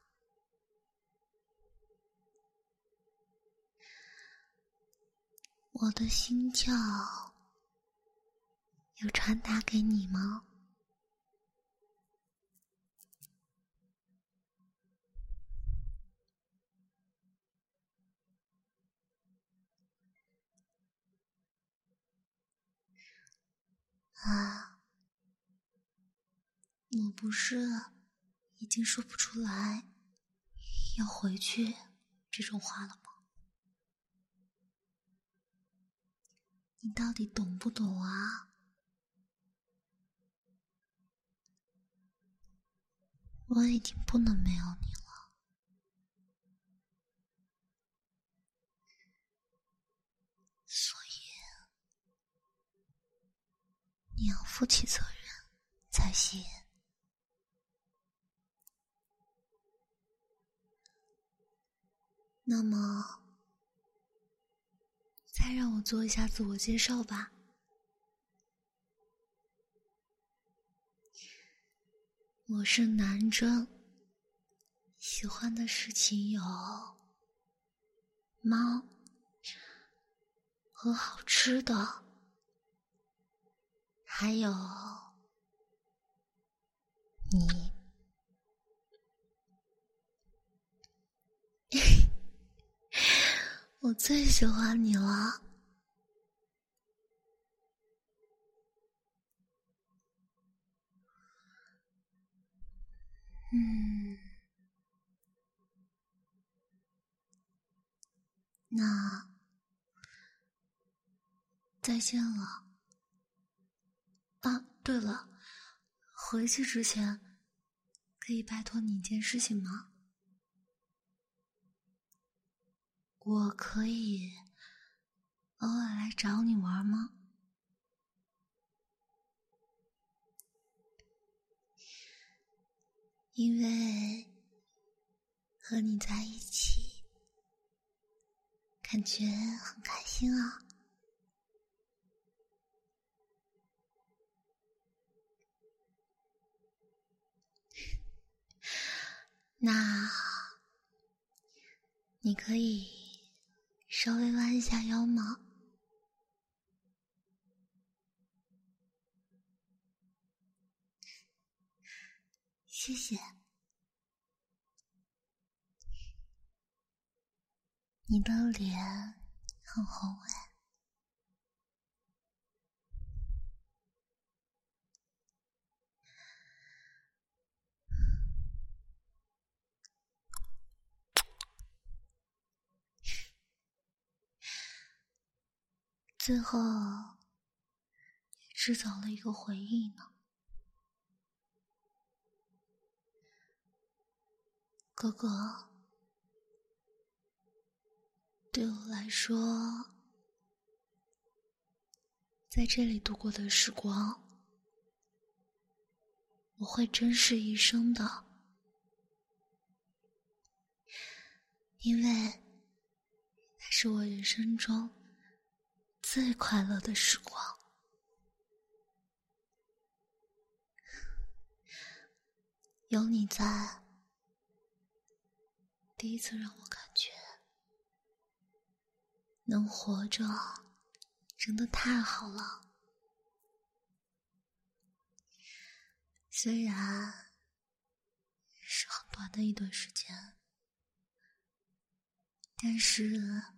我的心跳有传达给你吗？啊！我不是已经说不出来要回去这种话了吗？你到底懂不懂啊？我已经不能没有你了，你要负起责任才行。那么，再让我做一下自我介绍吧。我是男征，喜欢的事情有猫和好吃的，还有你。我最喜欢你了，嗯，那再见了。啊，对了，回去之前可以拜托你一件事情吗？我可以偶尔来找你玩吗？因为和你在一起，感觉很开心啊。那你可以稍微弯一下腰吗？谢谢。你的脸很红哎。最后，也制造了一个回忆呢。哥哥，对我来说，在这里度过的时光，我会珍视一生的，因为它是我人生中。最快乐的时光，有你在，第一次让我感觉能活着，真的太好了。虽然是很短的一段时间，但是。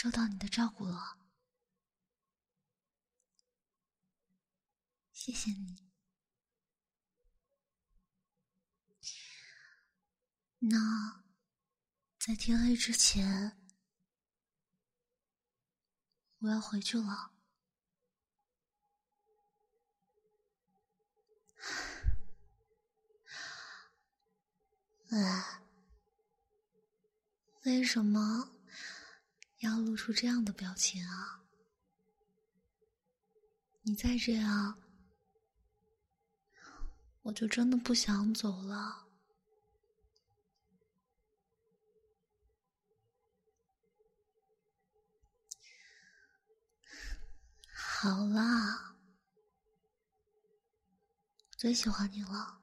受到你的照顾了，谢谢你。那在天黑之前，我要回去了。哎，为什么？要露出这样的表情啊！你再这样，我就真的不想走了。好啦，最喜欢你了。